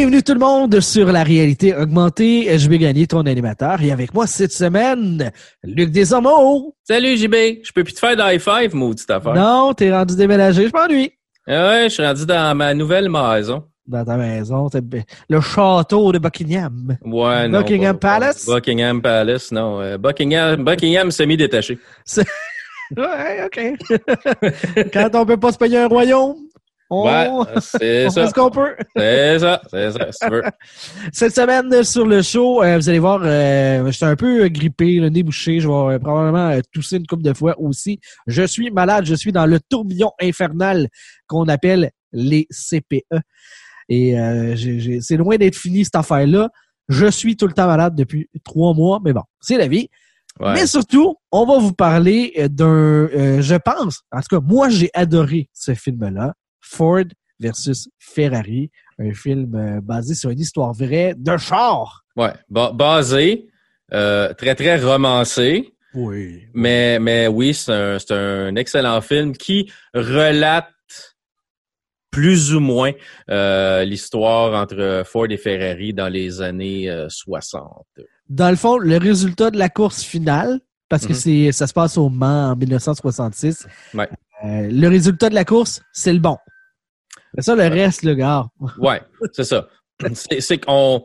Bienvenue tout le monde sur la réalité augmentée. Je vais gagner ton animateur. Et avec moi cette semaine, Luc Desormeaux. Salut JB, je peux plus te faire de high five, maudite affaire. Non, t'es rendu déménagé, je m'ennuie. Ah ouais, je suis rendu dans ma nouvelle maison. Dans ta maison, le château de Buckingham. Ouais, non. Buckingham pas- Palace? Buckingham Palace, non. euh, Buckingham, Buckingham semi-détaché. Ouais, OK. Quand on peut pas se payer un royaume, on, Ouais, c'est on fait ça. ce qu'on peut. C'est ça, c'est ça, si tu veux. Cette semaine euh, sur le show, euh, vous allez voir, euh, j'étais un peu euh, grippé, le nez bouché. Je vais euh, probablement euh, tousser une couple de fois aussi. Je suis malade, je suis dans le tourbillon infernal qu'on appelle les CPE. Et euh, c'est loin d'être fini cette affaire-là. Je suis tout le temps malade depuis trois mois, mais bon, c'est la vie. Ouais. Mais surtout, on va vous parler euh, d'un, euh, je pense, en tout cas, moi j'ai adoré ce film-là, Ford versus Ferrari, un film euh, basé sur une histoire vraie de char. Ouais. Ba- basé, euh, très, très romancé. Oui. Mais, mais oui, c'est un, excellent film qui relate plus ou moins euh, l'histoire entre Ford et Ferrari dans les années euh, 60. Dans le fond, le résultat de la course finale, parce que Mhm. c'est, ça se passe au Mans en 1966, Ouais. euh, le résultat de la course, c'est le bon. C'est ça, le reste, le gars. Ouais, c'est ça. C'est qu'on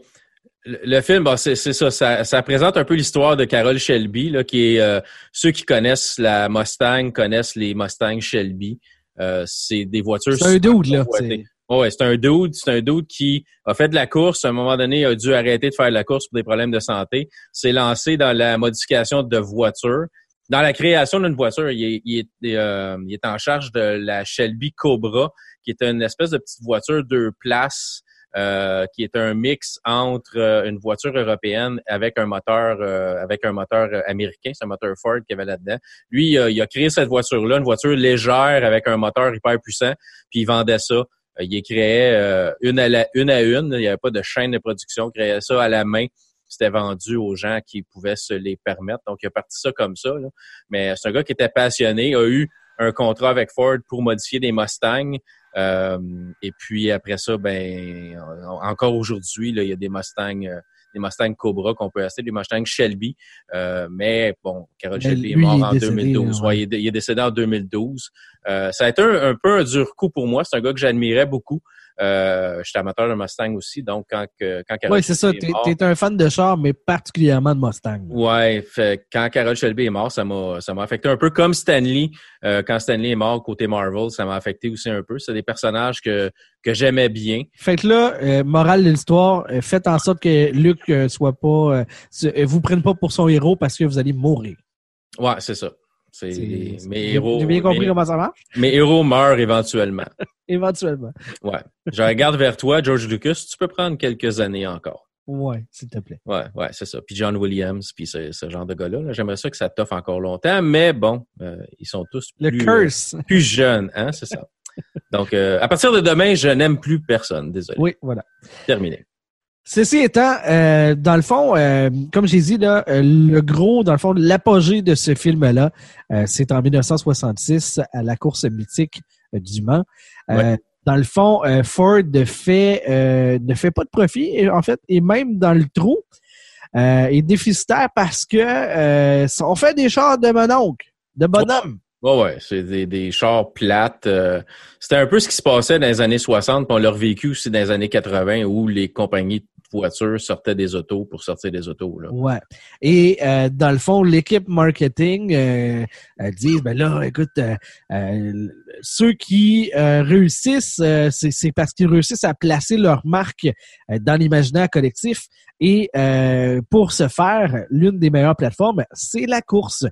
le film, bon, c'est c'est ça, ça, ça présente un peu l'histoire de Carol Shelby, là, qui est euh, ceux qui connaissent la Mustang connaissent les Mustang Shelby. Euh, c'est des voitures. C'est un dude, là. convoitées. Ouais, c'est un dude, c'est un dude qui a fait de la course. À un moment donné, il a dû arrêter de faire de la course pour des problèmes de santé. S'est lancé dans la modification de voitures. Dans la création d'une voiture, il est, il est, euh, il est en charge de la Shelby Cobra, qui est une espèce de petite voiture deux places, euh, qui est un mix entre euh, une voiture européenne avec un moteur, euh, avec un moteur euh, américain, c'est un moteur Ford qu'il avait là-dedans. Lui, il a, créé cette voiture-là, une voiture légère avec un moteur hyper puissant, puis il vendait ça. Euh, Il créait une à la, une à une. Il n'y avait pas de chaîne de production. Il créait ça à la main. C'était vendu aux gens qui pouvaient se les permettre. Donc, il a parti ça comme ça. là. Mais c'est un gars qui était passionné, a eu un contrat avec Ford pour modifier des Mustangs. Euh, et puis après ça, ben en- encore aujourd'hui, il y a des Mustangs, euh, des Mustangs Cobra qu'on peut acheter, des Mustangs Shelby. Euh, mais bon, Carol Mais Shelby est mort en décédé, 2012. là, ouais. Ouais, il, est, il est décédé en 2012. Euh, ça a été un, un peu un dur coup pour moi. C'est un gars que j'admirais beaucoup. Euh, J'étais amateur de Mustang aussi, donc quand quand Carol Oui, c'est ça. Mort- t'es un fan de char, mais particulièrement de Mustang. Ouais, fait, quand Carol Shelby est mort, ça m'a ça m'a affecté un peu comme Stanley. Euh, quand Stanley est mort côté Marvel, ça m'a affecté aussi un peu. C'est des personnages que que j'aimais bien. Fait que là, euh, morale de l'histoire, euh, faites en sorte que Luc euh, soit pas, vous prenne pas pour son héros parce que vous allez mourir. Ouais, c'est ça. C'est mes héros. J'ai bien compris mes, comment ça marche? mes héros meurent éventuellement. Éventuellement. Ouais. Je regarde vers toi, George Lucas. Tu peux prendre quelques années encore. Ouais, s'il te plaît. Ouais, ouais, c'est ça. Puis John Williams, puis ce, ce genre de gars-là. là. J'aimerais ça que ça t'offre encore longtemps, mais bon, euh, ils sont tous Le plus, curse. euh, plus jeunes, hein, c'est ça. Donc, euh, à partir de demain, je n'aime plus personne. Désolé. Oui, voilà. Terminé. Ceci étant, euh, dans le fond, euh, comme j'ai dit, là, euh, le gros, dans le fond, l'apogée de ce film-là, euh, c'est en 1966 à la course mythique euh, du Mans. Euh, Ouais. Dans le fond, euh, Ford fait, euh, ne fait pas de profit, et, en fait, et même dans le trou, euh, est déficitaire parce que euh, on fait des chars de mononcle, de bonhomme. Ouais, ouais, c'est des, des chars plates. euh, C'était un peu ce qui se passait dans les années 60, puis on l'a revécu aussi dans les années 80, où les compagnies voitures sortaient des autos pour sortir des autos. Là. Ouais. Et euh, dans le fond, l'équipe marketing euh, dit ben là, écoute, euh, ceux qui réussissent, c'est parce qu'ils réussissent à placer leur marque dans l'imaginaire collectif. Et pour ce faire, l'une des meilleures plateformes, c'est la course.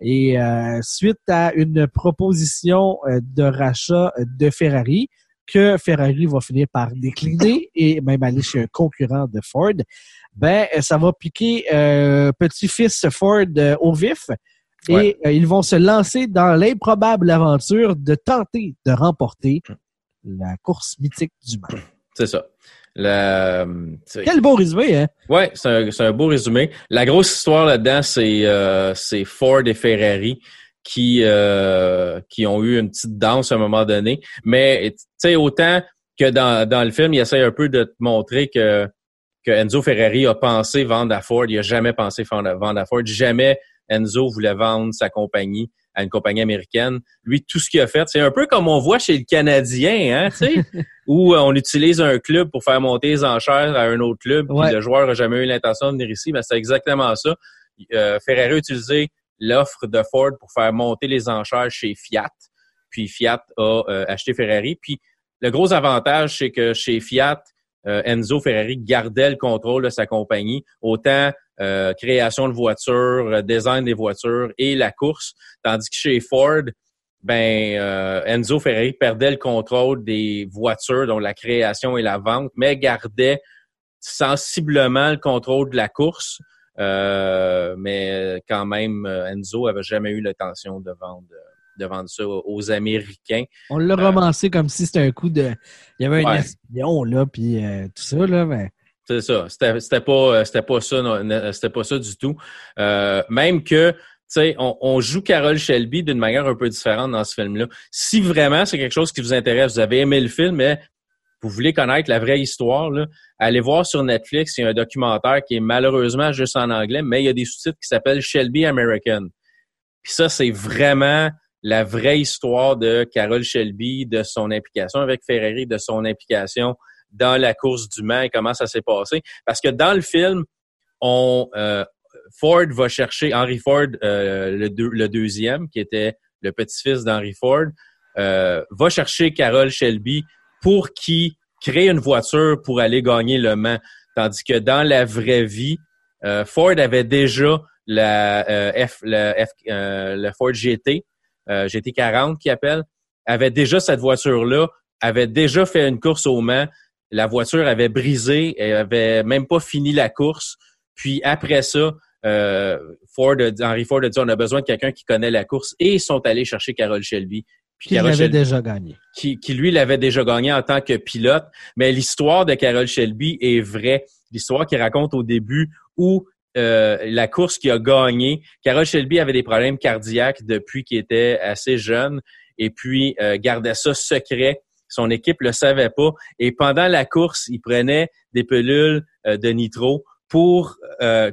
Et suite à une proposition de rachat de Ferrari, que Ferrari va finir par décliner et même aller chez un concurrent de Ford, ben ça va piquer euh, petit-fils Ford euh, au vif et Ouais. euh, ils vont se lancer dans l'improbable aventure de tenter de remporter la course mythique du Mans. C'est ça. La, Quel beau résumé, hein? Ouais, c'est un, beau résumé. La grosse histoire là-dedans, euh, c'est Ford et Ferrari qui euh, qui ont eu une petite danse à un moment donné. Mais tu sais, autant que dans, dans le film, il essaie un peu de te montrer que, que Enzo Ferrari a pensé vendre à Ford. Il a jamais pensé vendre à Ford. Jamais Enzo voulait vendre sa compagnie à une compagnie américaine. Lui, tout ce qu'il a fait, c'est un peu comme on voit chez le Canadien, hein, tu sais, où on utilise un club pour faire monter les enchères à un autre club, puis le joueur n'a jamais eu l'intention de venir ici, mais c'est exactement ça. Euh, Ferrari a utilisé l'offre de Ford pour faire monter les enchères chez Fiat, puis Fiat a euh, acheté Ferrari, puis le gros avantage, c'est que chez Fiat, euh, Enzo Ferrari gardait le contrôle de sa compagnie, autant euh, création de voitures, euh, design des voitures et la course, tandis que chez Ford, ben Enzo Ferrari perdait le contrôle des voitures, donc la création et la vente, mais gardait sensiblement le contrôle de la course. Mais quand même, Enzo avait jamais eu l'intention de vendre de vendre ça aux Américains. On l'a euh, romancé comme si c'était un coup de. Il y avait un espion, là, puis euh, tout ça, là, mais. C'est ça. C'était pas, pas ça, c'était pas ça du tout. Euh, même que, tu sais, on, on, joue Carol Shelby d'une manière un peu différente dans ce film-là. Si vraiment c'est quelque chose qui vous intéresse, vous avez aimé le film, mais vous voulez connaître la vraie histoire, allez voir sur Netflix, il y a un documentaire qui est malheureusement juste en anglais, mais il y a des sous-titres qui s'appellent Shelby American. Puis ça, c'est vraiment la vraie histoire de Carol Shelby, de son implication avec Ferrari, de son implication dans la course du Mans et comment ça s'est passé. Parce que dans le film, on euh, Ford va chercher Henry Ford, euh, le, deuxième, qui était le petit-fils d'Henry Ford, euh, va chercher Carol Shelby pour qu'il crée une voiture pour aller gagner le Mans. Tandis que dans la vraie vie, Ford avait déjà la, F, la F, le Ford GT, euh, GT40 qui appelle, avait déjà cette voiture-là, avait déjà fait une course au Mans. La voiture avait brisé, elle avait même pas fini la course. Puis après ça, euh, Ford, Henry Ford a dit on a besoin de quelqu'un qui connaît la course et ils sont allés chercher Carol Shelby. Puis qui l'avait déjà gagné. Qui, qui lui l'avait déjà gagné en tant que pilote. Mais l'histoire de Carol Shelby est vraie. L'histoire qu'il raconte au début où euh, la course qu'il a gagnée. Carol Shelby avait des problèmes cardiaques depuis qu'il était assez jeune et puis euh, gardait ça secret. Son équipe le savait pas. Et pendant la course, il prenait des pelules euh, de nitro pour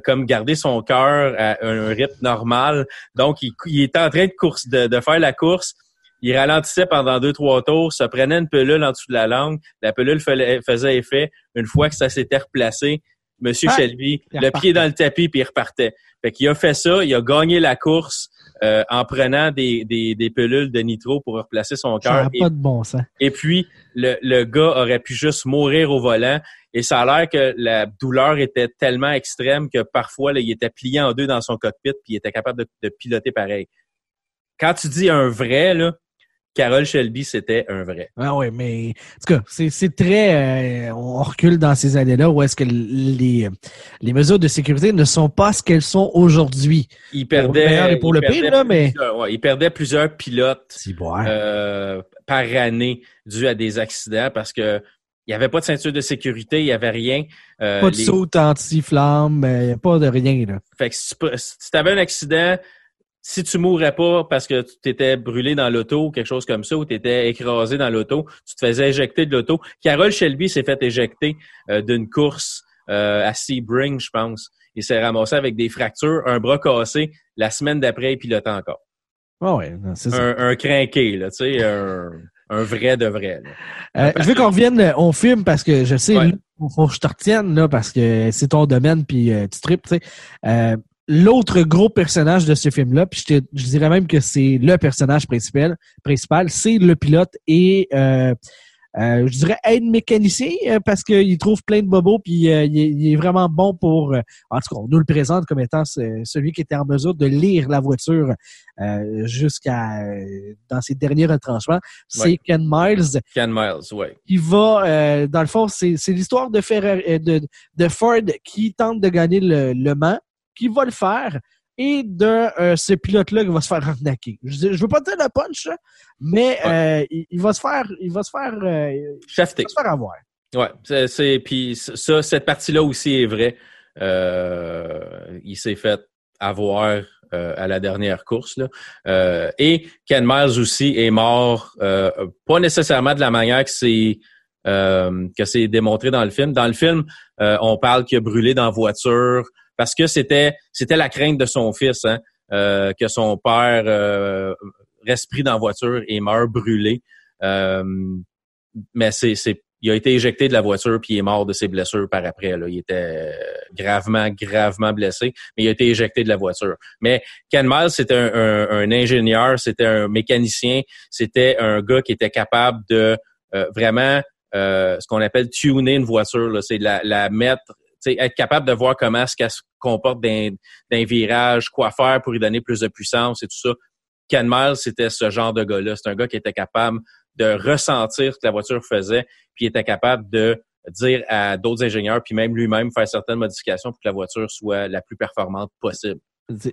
comme garder son cœur à un rythme normal. Donc, il, était en train de, course, de, faire la course. Il ralentissait pendant deux, trois tours, se prenait une pelule en dessous de la langue. La pelule faisait effet. Une fois que ça s'était replacé, Monsieur ah, Shelby, le pied dans le tapis, puis il repartait. Fait qu'il a fait ça, il a gagné la course euh, en prenant des, des, des, pelules de nitro pour replacer son cœur. pas de bon sens. Et puis, le, le gars aurait pu juste mourir au volant. Et ça a l'air que la douleur était tellement extrême que parfois, là, il était plié en deux dans son cockpit, puis il était capable de, de piloter pareil. Quand tu dis un vrai, là, Carole Shelby, c'était un vrai. Ah oui, mais en tout cas, c'est très... Euh, on recule dans ces années-là où est-ce que les, les mesures de sécurité ne sont pas ce qu'elles sont aujourd'hui. Il perdait... Pour le, pire, là, mais... Ouais, il perdait plusieurs pilotes euh, par année dû à des accidents parce que il n'y avait pas de ceinture de sécurité, il n'y avait rien. Euh, pas de saut anti-flamme, pas de rien. Là. Fait que si tu avais un accident, si tu mourrais pas parce que tu t'étais brûlé dans l'auto ou quelque chose comme ça, ou tu étais écrasé dans l'auto, tu te faisais éjecter de l'auto. Carol Shelby s'est fait éjecter euh, d'une course euh, à Sebring, je pense. Il s'est ramassé avec des fractures, un bras cassé. La semaine d'après, il pilotait encore. Ah ouais, c'est ça. Un, un crinqué, là, tu sais, un, un, vrai de vrai. Euh, je veux qu'on revienne au film parce que je sais, il faut que je te retienne, là, parce que c'est ton domaine, puis tu tripes, tu sais l'autre gros personnage de ce film-là, puis je, je, dirais même que c'est le personnage principal, principal c'est le pilote et euh, euh, je dirais aide mécanicien euh, parce qu'il trouve plein de bobos puis il, est, vraiment bon pour en tout cas on nous le présente comme étant celui qui était en mesure de lire la voiture jusqu'à dans ses derniers retranchements. C'est Ken Miles. Ken Miles oui il va dans le fond c'est l'histoire de, de, de Ford qui tente de gagner le, le Mans qui va le faire et de euh, ce pilote-là qui va se faire arnaquer. Je, je veux pas dire le punch, mais euh, il, va se faire, il va se faire, euh, il va se faire avoir. Ouais, c'est puis ça, cette partie-là aussi est vraie. il s'est fait avoir à la dernière course. Là. et Ken Miles aussi est mort, pas nécessairement de la manière que c'est que c'est démontré dans le film. Dans le film, on parle qu'il a brûlé dans la voiture parce que c'était c'était la crainte de son fils, hein, que son père reste pris dans la voiture et meurt brûlé. mais c'est il a été éjecté de la voiture puis il est mort de ses blessures par après. Là. Il était gravement, gravement blessé, mais il a été éjecté de la voiture. Mais Ken Miles, c'était un, ingénieur, c'était un mécanicien, c'était un gars qui était capable de euh, vraiment euh, ce qu'on appelle tuner une voiture. C'est la, la mettre, être capable de voir comment est-ce qu'elle se comporte d'un virage, quoi faire pour lui donner plus de puissance et tout ça. Ken Miles, c'était ce genre de gars-là. C'est un gars qui était capable de ressentir ce que la voiture faisait, puis il était capable de dire à d'autres ingénieurs, puis même lui-même faire certaines modifications pour que la voiture soit la plus performante possible.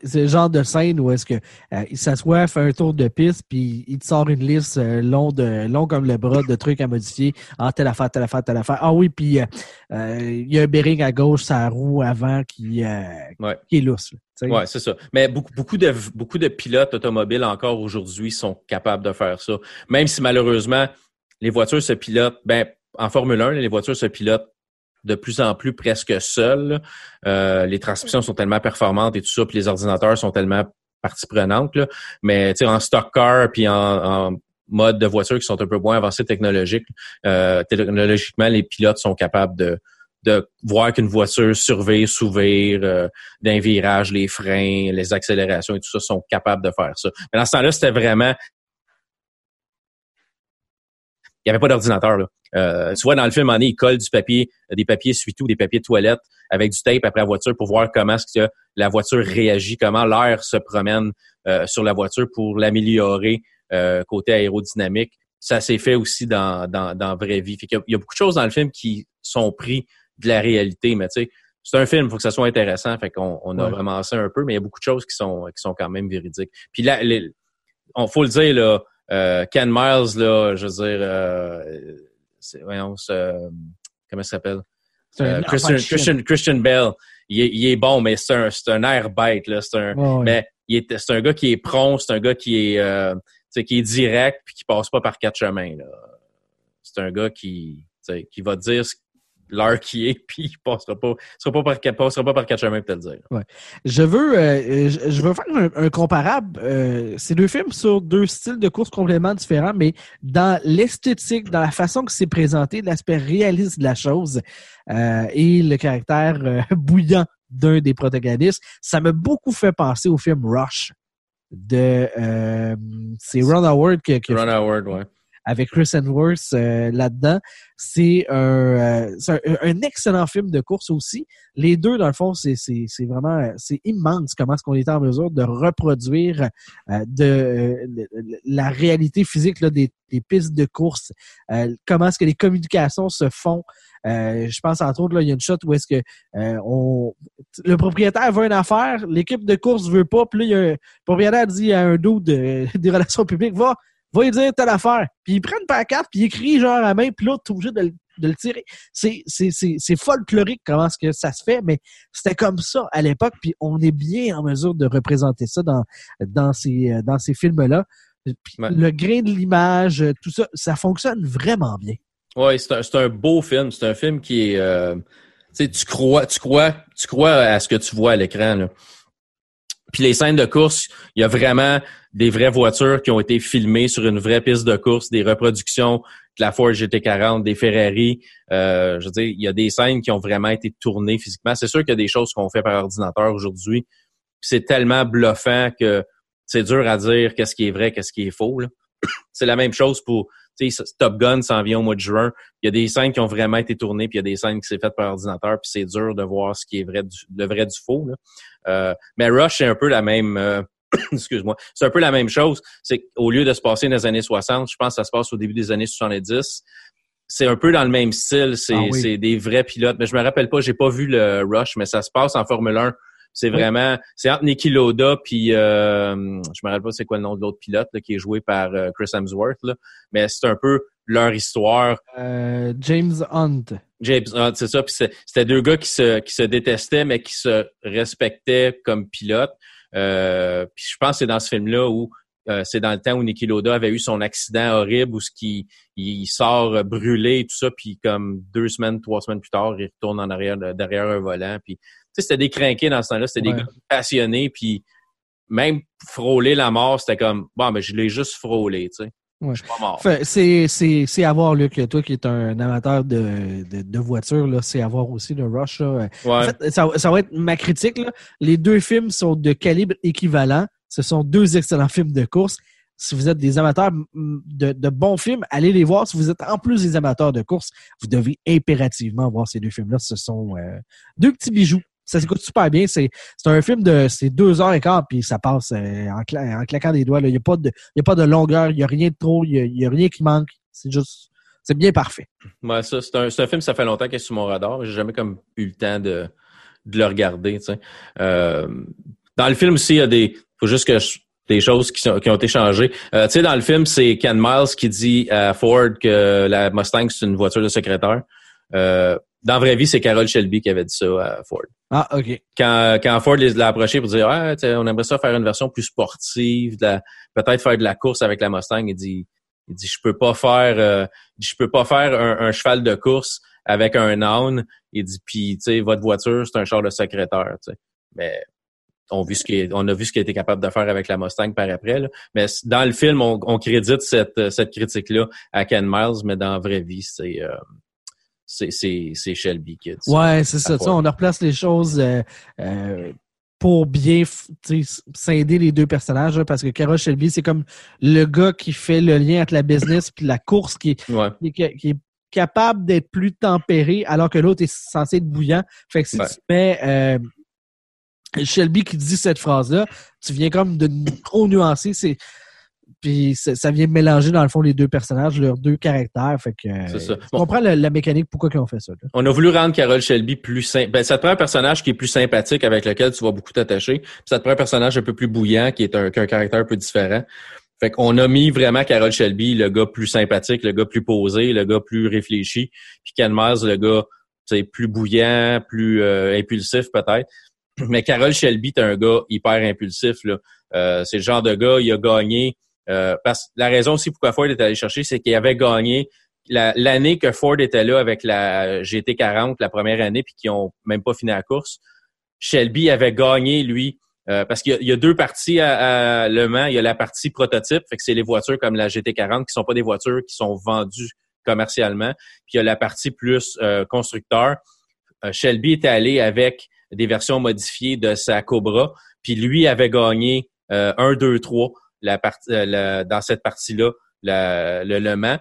C'est le genre de scène où est-ce que euh, il s'assoit, fait un tour de piste, puis il te sort une liste euh, long de long comme le bras de trucs à modifier. Ah, telle affaire, telle affaire, telle affaire. Ah oui, puis euh, il y a un bearing à gauche, sa roue avant qui, qui est lousse. Oui, c'est ça. Mais beaucoup, beaucoup, de, beaucoup de pilotes automobiles encore aujourd'hui sont capables de faire ça. Même si malheureusement, les voitures se pilotent, ben, en Formule 1, les voitures se pilotent de plus en plus presque seules. Euh, les transmissions sont tellement performantes et tout ça, puis les ordinateurs sont tellement partie prenante. Là. Mais en stock car puis en, mode de voiture qui sont un peu moins avancés technologiques, euh, technologiquement, les pilotes sont capables de, de voir qu'une voiture surveille, s'ouvrir, euh, d'un virage, les freins, les accélérations et tout ça sont capables de faire ça. Mais dans ce temps-là, c'était vraiment il n'y avait pas d'ordinateur. Euh, tu vois, dans le film, on est, il colle du papier, des papiers suitou, des papiers de toilette avec du tape après la voiture pour voir comment est-ce que la voiture réagit, comment l'air se promène euh, sur la voiture pour l'améliorer euh, côté aérodynamique. Ça s'est fait aussi dans, dans, dans vraie vie. Fait il, y a, beaucoup de choses dans le film qui sont pris de la réalité, mais tu sais, c'est un film, il faut que ça soit intéressant. Fait qu'on on a vraiment ça un peu, mais il y a beaucoup de choses qui sont, qui sont quand même véridiques. Puis là, on faut le dire, là, euh, Ken Miles, là, je veux dire, euh, voyons, comment ça s'appelle? Euh, Christian, Christian, Christian, Bell, il est, il est bon, mais c'est un, c'est un air bête, là. C'est un, mais il est, c'est un gars qui est prompt, c'est un gars qui est, euh, qui est direct puis qui passe pas par quatre chemins, là. C'est un gars qui, qui va dire ce l'heure qui est, puis il passera pas, sera pas par, passera pas par quatre chemins, peut-être dire. Ouais. Je veux, euh, je, veux faire un, comparable. Euh, c'est deux films sur deux styles de course complètement différents, mais dans l'esthétique, dans la façon que c'est présenté, l'aspect réaliste de la chose euh, et le caractère bouillant d'un des protagonistes, ça m'a beaucoup fait penser au film Rush de c'est Ron Howard qui, qui Ron Howard, ouais avec Chris Hemsworth euh, là-dedans. C'est un, euh, un, un, excellent film de course aussi. Les deux, dans le fond, c'est vraiment c'est immense comment est-ce qu'on est en mesure de reproduire euh, de, la réalité physique là, des, des, pistes de course. comment est-ce que les communications se font. je pense entre autres, là, il y a une shot où est-ce que on, le propriétaire veut une affaire, l'équipe de course veut pas, puis là, il y a le propriétaire dit à un dos de, des relations publiques, va, va lui dire telle affaire. Puis il prend une pancarte, puis il écrit genre à la main, puis là, tu es obligé de le, de le tirer. C'est, c'est, c'est, c'est folklorique comment est-ce que ça se fait, mais c'était comme ça à l'époque, puis on est bien en mesure de représenter ça dans, dans ces, dans ces films-là. Le grain de l'image, tout ça, ça fonctionne vraiment bien. Oui, c'est un, c'est un beau film. C'est un film qui est... Euh, tu crois, tu crois, tu crois à ce que tu vois à l'écran. Puis les scènes de course, il y a vraiment des vraies voitures qui ont été filmées sur une vraie piste de course, des reproductions de la Ford GT40, des Ferrari. Euh, je veux dire, il y a des scènes qui ont vraiment été tournées physiquement. C'est sûr qu'il y a des choses qu'on fait par ordinateur aujourd'hui. C'est tellement bluffant que c'est dur à dire qu'est-ce qui est vrai, qu'est-ce qui est faux. C'est la même chose pour Top Gun s'en vient au mois de juin. Il y a des scènes qui ont vraiment été tournées, puis il y a des scènes qui s'est faites par ordinateur, puis c'est dur de voir ce qui est vrai du, le vrai du faux. Euh, mais Rush, c'est un peu la même. Euh, excuse-moi, c'est un peu la même chose. C'est qu'au lieu de se passer dans les années 60, je pense que ça se passe au début des années 70. C'est un peu dans le même style. C'est ah des vrais pilotes. Mais je me rappelle pas, j'ai pas vu le Rush, mais ça se passe en Formule 1 c'est vraiment, c'est entre Nicky Loda puis euh, je me rappelle pas c'est quoi le nom de l'autre pilote qui est joué par euh, Chris Hemsworth là, mais c'est un peu leur histoire. Euh, James Hunt. James Hunt, c'est ça. Puis c'était deux gars qui se qui se détestaient mais qui se respectaient comme pilotes. puis je pense que c'est dans ce film là où euh, c'est dans le temps où Niki Loda avait eu son accident horrible où ce qui il sort brûlé et tout ça, puis comme deux semaines, trois semaines plus tard, il retourne en arrière derrière un volant. Puis c'était des crinqués dans ce temps-là, c'était des gars passionnés, puis même frôler la mort, c'était comme bon, mais je l'ai juste frôlé, tu sais. Je suis pas mort. C'est à voir, Luc, toi qui es un amateur de, de, de voitures, c'est à voir aussi le Rush. Là. En fait, ça, ça, va être ma critique. Là. Les deux films sont de calibre équivalent. Ce sont deux excellents films de course. Si vous êtes des amateurs de, de, bons films, allez les voir. Si vous êtes en plus des amateurs de course, vous devez impérativement voir ces deux films-là. Ce sont euh, deux petits bijoux. Ça s'écoute super bien. C'est un film de c'est deux heures et quart, puis ça passe euh, en, claquant des doigts. Il n'y a, pas de, a pas de longueur, il n'y a rien de trop, il n'y a, rien qui manque. C'est juste c'est bien parfait. Ouais, ça, c'est un, un, film, ça fait longtemps qu'il est sur mon radar. J'ai jamais comme eu le temps de, de le regarder. Euh, dans le film aussi, il y a des faut juste que des choses qui, qui ont été changées. Euh, tu sais, dans le film, c'est Ken Miles qui dit à Ford que la Mustang, c'est une voiture de secrétaire. Dans la vraie vie, c'est Carol Shelby qui avait dit ça à Ford. Ah, OK. Quand, quand Ford l'a approché pour dire ah, on aimerait ça faire une version plus sportive, peut-être faire de la course avec la Mustang, il dit il dit je peux pas faire euh, je peux pas faire un, cheval de course avec un âne. Il dit puis tu sais votre voiture c'est un char de secrétaire. sais Mais on, vu ce qui on a vu ce qu'il était capable de faire avec la Mustang par après. Là. Mais dans le film, on, crédite cette, cette critique-là à Ken Miles, mais dans la vraie vie, c'est euh, c'est Shelby qui a dit Ouais, c'est ça. On replace les choses euh, euh, pour bien scinder les deux personnages, parce que Carol Shelby, c'est comme le gars qui fait le lien entre la business et la course, qui, qui, est capable d'être plus tempéré, alors que l'autre est censé être bouillant. Fait que si tu mets Shelby qui dit cette phrase-là, tu viens comme de trop nuancer. C'est puis ça vient mélanger dans le fond les deux personnages, leurs deux caractères. Fait que ça. on comprend la, mécanique pourquoi ils ont fait ça. On a voulu rendre Carol Shelby plus simple. Ben, ça te prend un personnage qui est plus sympathique avec lequel tu vas beaucoup t'attacher. Puis ça te prend un personnage un peu plus bouillant qui est un, un caractère un peu différent. Fait qu'on a mis vraiment Carol Shelby, le gars plus sympathique, le gars plus posé, le gars plus réfléchi. Puis Ken Miles, le gars plus bouillant, plus euh, impulsif peut-être. Mais Carol Shelby, t'es un gars hyper impulsif. Là. Euh, c'est le genre de gars, il a gagné. Euh, parce la raison aussi pourquoi Ford est allé chercher, c'est qu'il avait gagné l'année que Ford était là avec la GT40, la première année, puis qu'ils ont même pas fini la course. Shelby avait gagné, lui, euh, parce qu'il y, a deux parties à, Le Mans. Il y a la partie prototype, fait que c'est les voitures comme la GT40 qui sont pas des voitures qui sont vendues commercialement. Puis il y a la partie plus constructeur. Shelby était allé avec des versions modifiées de sa Cobra. Puis lui avait gagné euh, 1, 2, 3 la euh, dans cette partie-là, le Le Mans.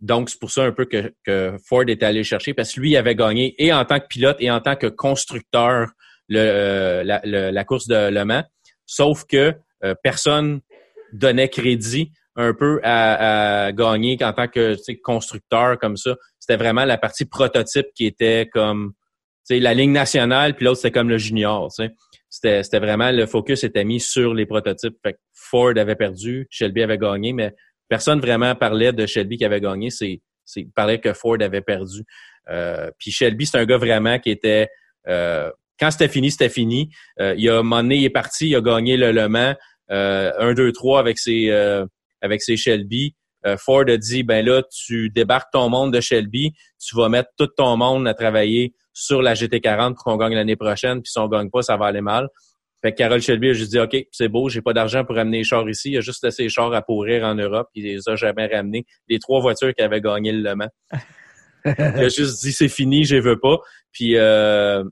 Donc, c'est pour ça un peu que, Ford est allé chercher, parce que lui avait gagné et en tant que pilote et en tant que constructeur le, euh, la, la, course de Le Mans. Sauf que euh, personne donnait crédit un peu à, gagner en tant que constructeur comme ça. C'était vraiment la partie prototype qui était comme la ligne nationale, puis l'autre, c'était comme le junior. C'était vraiment, le focus était mis sur les prototypes. Fait Ford avait perdu, Shelby avait gagné, mais personne vraiment parlait de Shelby qui avait gagné. C'est, c'est parlait que Ford avait perdu. Euh, puis Shelby, c'est un gars vraiment qui était... Euh, quand c'était fini, c'était fini. Euh, il a, un il est parti, il a gagné le Le Mans, 1, 2, 3 avec ses, avec ses Shelby. Ford a dit, ben là, tu débarques ton monde de Shelby, tu vas mettre tout ton monde à travailler sur la GT40 pour qu'on gagne l'année prochaine, puis si on gagne pas, ça va aller mal. Fait que Carol Shelby a juste dit OK, c'est beau, j'ai pas d'argent pour ramener les chars ici. Il a juste laissé les chars à pourrir en Europe, il les a jamais ramenés. Les trois voitures qui avaient gagné le Le Mans. il a juste dit c'est fini, je veux pas. Puis euh,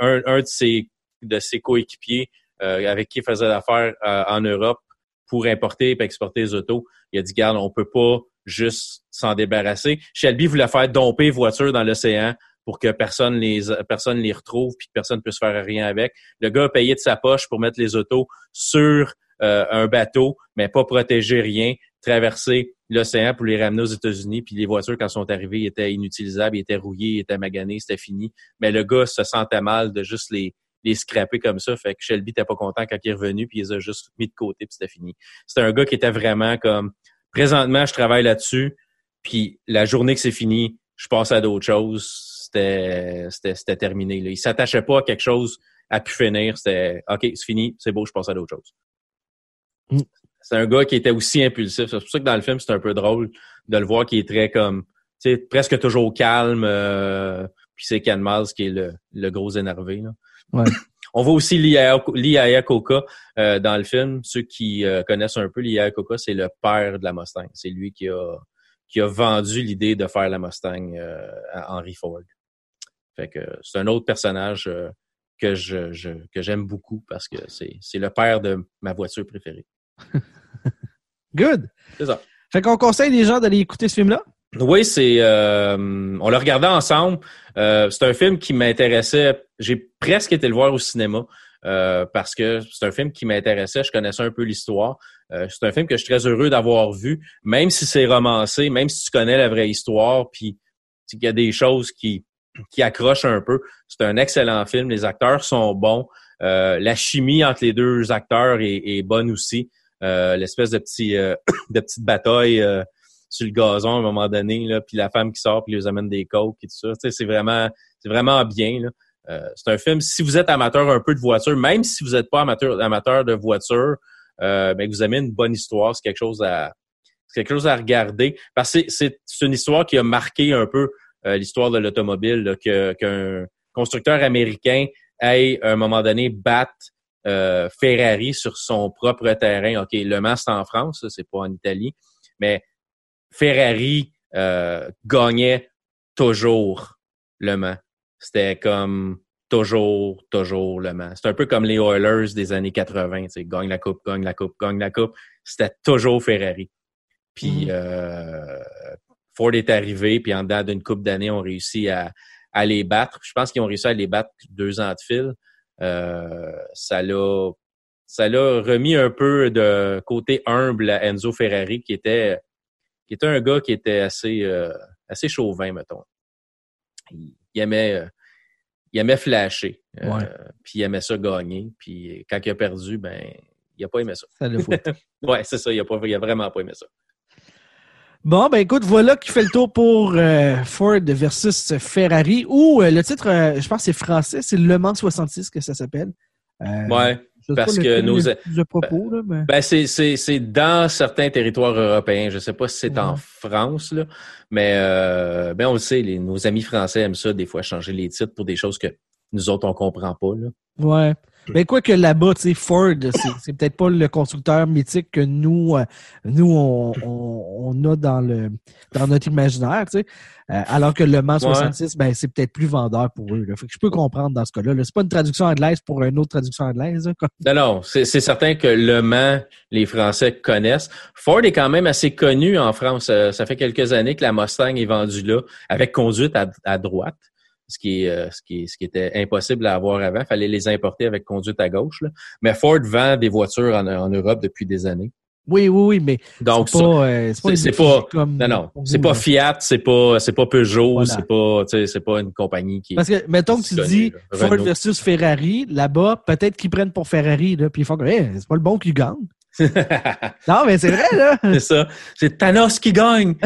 un, un de ses de ses coéquipiers euh, avec qui il faisait l'affaire euh, en Europe pour importer et exporter les autos, il a dit garde, on peut pas juste s'en débarrasser. Shelby voulait faire domper voitures dans l'océan pour que personne les personne les retrouve puis que personne puisse faire rien avec. Le gars a payé de sa poche pour mettre les autos sur euh, un bateau, mais pas protéger rien, traverser l'océan pour les ramener aux États-Unis. Puis les voitures, quand sont arrivées, étaient inutilisables, étaient rouillées, étaient maganées, c'était fini. Mais le gars se sentait mal de juste les les scraper comme ça. Fait que Shelby n'était pas content quand il est revenu, puis il les a juste mis de côté, puis c'était fini. C'était un gars qui était vraiment comme présentement, je travaille là-dessus, puis la journée que c'est fini, je passe à d'autres choses c'était terminé. Là. Il s'attachait pas à quelque chose à pu finir. C'était OK, c'est fini, c'est beau, je passe à d'autres choses. Mm. c'est un gars qui était aussi impulsif. C'est pour ça que dans le film, c'est un peu drôle de le voir qui est très comme, tu sais, presque toujours calme. Euh, puis c'est Ken Miles qui est le, le gros énervé. Là. Ouais. On voit aussi Lee Coca euh, dans le film. Ceux qui euh, connaissent un peu Lee Coca, c'est le père de la Mustang. C'est lui qui a qui a vendu l'idée de faire la Mustang euh, à Henry Ford. Fait que c'est un autre personnage que je, je que j'aime beaucoup parce que c'est c'est le père de ma voiture préférée. Good. C'est ça. Fait qu'on conseille les gens d'aller écouter ce film-là. Oui, c'est. Euh, on l'a regardé ensemble. Euh, c'est un film qui m'intéressait. J'ai presque été le voir au cinéma euh, parce que c'est un film qui m'intéressait. Je connaissais un peu l'histoire. Euh, c'est un film que je suis très heureux d'avoir vu, même si c'est romancé, même si tu connais la vraie histoire, puis qu'il y a des choses qui qui accrochent un peu. C'est un excellent film. Les acteurs sont bons. la chimie entre les deux acteurs est, est bonne aussi. L'espèce de petit de petite bataille sur le gazon à un moment donné, là, puis la femme qui sort puis lui amène des coques et tout ça. c'est vraiment, c'est vraiment bien. Là. Euh, c'est un film, si vous êtes amateur un peu de voiture, même si vous n'êtes pas amateur, amateur de voiture, euh, ben, vous aimez une bonne histoire, c'est quelque chose à quelque chose à regarder. Parce que c'est une histoire qui a marqué un peu euh, l'histoire de l'automobile, qu'un constructeur américain aille à un moment donné battre euh, Ferrari sur son propre terrain. OK, Le Mans, c'est en France, c'est pas en Italie. Mais Ferrari euh, gagnait toujours le Mans. C'était comme toujours, toujours le Mans. C'est un peu comme les Oilers des années 80, tu sais, gagne la coupe, gagne la coupe, gagne la coupe. C'était toujours Ferrari. Puis mm-hmm. euh, Ford est arrivé, puis en dedans d'une coupe d'années, on réussi à, à les battre. Je pense qu'ils ont réussi à les battre deux ans de fil. Euh, ça l'a ça l'a remis un peu de côté humble à Enzo Ferrari, qui était qui était un gars qui était assez, euh, assez chauvin, mettons. Il, aimait, euh, il aimait flasher. Euh, puis il aimait ça gagner. Puis quand il a perdu, ben, il a pas aimé ça. Ça le fout. ouais, c'est ça. Il a, pas, il a vraiment pas aimé ça. Bon, ben écoute, voilà qui fait le tour pour Ford versus Ferrari. Ou le titre, je pense que c'est français, c'est Le Mans 66 que ça s'appelle. ouais. Parce que nos. propos, là, mais... ben c'est dans certains territoires européens. Je sais pas si c'est en France, là, mais euh, ben on le sait, les, nos amis français aiment ça, des fois, changer les titres pour des choses que nous autres, on comprend pas. Là. Ouais. Mais quoi que là-bas, tu sais, Ford, c'est peut-être pas le constructeur mythique que nous, euh, nous on, on, a dans le dans notre imaginaire, tu sais. Euh, alors que le Mans 66, ben, c'est peut-être plus vendeur pour eux. Là. Fait que je peux comprendre dans ce cas-là. -là, c'est pas une traduction anglaise pour une autre traduction anglaise. Non, non, c'est certain que le Mans, les Français connaissent. Ford est quand même assez connu en France. Euh, ça fait quelques années que la Mustang est vendue là, avec conduite à, droite. Ce qui, est, ce, qui ce qui était impossible à avoir avant. Il fallait les importer avec conduite à gauche. Là. Mais Ford vend des voitures en, en Europe depuis des années. Oui, oui, oui, mais donc c'est pas, euh, c'est pas, comme non, non, c'est pas Fiat, c'est pas, c'est pas Peugeot, c'est pas, c'est pas une compagnie qui. Parce que mettons que tu dis Ford versus Ferrari, là-bas, peut-être qu'ils prennent pour Ferrari, là, puis ils font que hey, c'est pas le bon qui gagne. Non, mais c'est vrai, là. c'est ça. C'est Thanos qui gagne.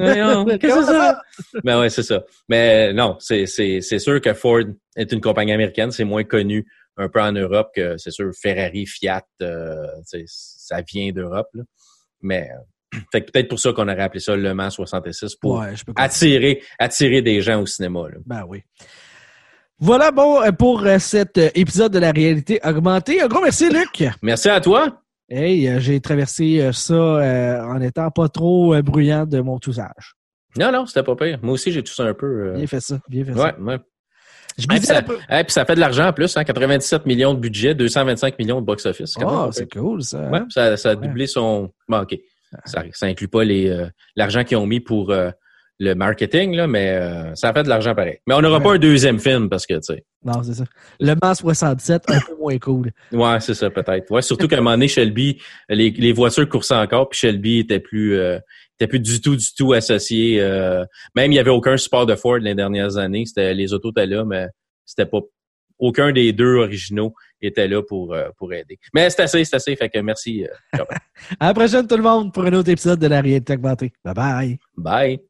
Hein? Qu'est-ce que c'est ça? Mais ben ouais, c'est ça. Mais non, c'est, c'est, c'est sûr que Ford est une compagnie américaine, c'est moins connu un peu en Europe que c'est sûr Ferrari, Fiat, euh, ça vient d'Europe. Mais euh, peut-être pour ça qu'on aurait appelé ça Le Mans 66 pour attirer, attirer des gens au cinéma. Là. Ben oui. Voilà bon euh, pour cet épisode de la réalité augmentée. Un gros merci, Luc. Merci à toi. Hey, j'ai traversé ça en étant pas trop bruyant de mon toussage. Non, non, c'était pas pire. Moi aussi, j'ai toussé un peu. Bien fait ça, bien fait ça. Ouais, je puis ça fait de l'argent en plus, hein, 97 millions de budget, 225 millions de box-office. Oh, c'est cool ça. Ouais, ça, ça a doublé son. Bon, OK. Ça, ça inclut pas euh, l'argent qu'ils ont mis pour euh, le marketing, là, mais euh, ça a fait de l'argent pareil. Mais on n'aura pas un deuxième film parce que, tu sais. Non, c'est ça. Le Mans 67, un peu moins cool. Ouais, c'est ça, peut-être. Ouais, surtout qu'à un moment donné, Shelby, les, les voitures coursaient encore, puis Shelby était plus était plus du tout, du tout associé. Euh, même il n'y avait aucun support de Ford les dernières années. C'était les autos étaient là, mais c'était pas aucun des deux originaux était là pour, euh, pour aider. Mais c'est assez, c'est assez. Fait que merci. Euh, à la prochaine tout le monde pour un autre épisode de la réalité augmentée. Bye bye. Bye.